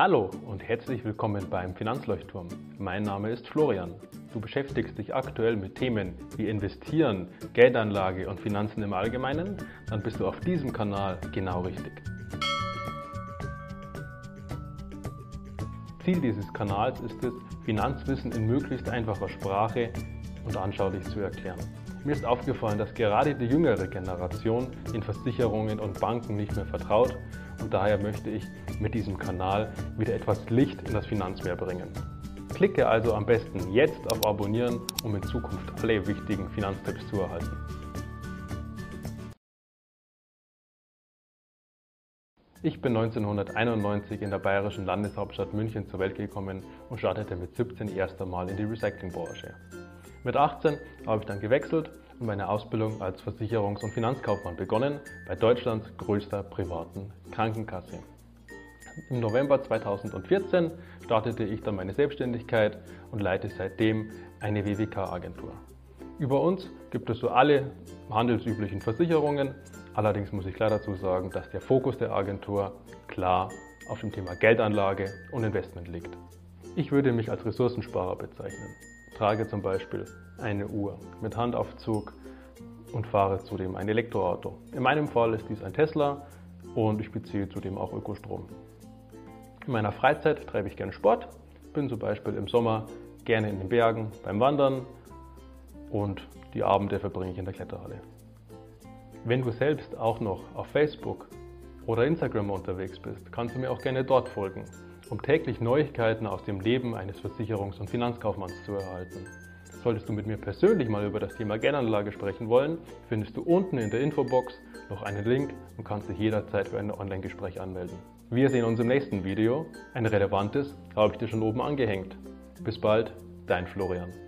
Hallo und herzlich willkommen beim Finanzleuchtturm. Mein Name ist Florian. Du beschäftigst dich aktuell mit Themen wie Investieren, Geldanlage und Finanzen im Allgemeinen? Dann bist du auf diesem Kanal genau richtig. Ziel dieses Kanals ist es, Finanzwissen in möglichst einfacher Sprache und anschaulich zu erklären. Mir ist aufgefallen, dass gerade die jüngere Generation den Versicherungen und Banken nicht mehr vertraut und daher möchte ich mit diesem Kanal wieder etwas Licht in das Finanzmeer bringen. Klicke also am besten jetzt auf Abonnieren, um in Zukunft alle wichtigen Finanztipps zu erhalten. Ich bin 1991 in der bayerischen Landeshauptstadt München zur Welt gekommen und startete mit 17 erst einmal in die Recyclingbranche. Mit 18 habe ich dann gewechselt und meine Ausbildung als Versicherungs- und Finanzkaufmann begonnen bei Deutschlands größter privaten Krankenkasse. Im November 2014 startete ich dann meine Selbstständigkeit und leite seitdem eine WWK-Agentur. Über uns gibt es so alle handelsüblichen Versicherungen. Allerdings muss ich klar dazu sagen, dass der Fokus der Agentur klar auf dem Thema Geldanlage und Investment liegt. Ich würde mich als Ressourcensparer bezeichnen trage zum Beispiel eine Uhr mit Handaufzug und fahre zudem ein Elektroauto. In meinem Fall ist dies ein Tesla und ich beziehe zudem auch Ökostrom. In meiner Freizeit treibe ich gerne Sport, bin zum Beispiel im Sommer gerne in den Bergen beim Wandern und die Abende verbringe ich in der Kletterhalle. Wenn du selbst auch noch auf Facebook oder Instagram unterwegs bist, kannst du mir auch gerne dort folgen um täglich Neuigkeiten aus dem Leben eines Versicherungs- und Finanzkaufmanns zu erhalten. Solltest du mit mir persönlich mal über das Thema Geldanlage sprechen wollen, findest du unten in der Infobox noch einen Link und kannst dich jederzeit für ein Online-Gespräch anmelden. Wir sehen uns im nächsten Video. Ein relevantes habe ich dir schon oben angehängt. Bis bald, dein Florian.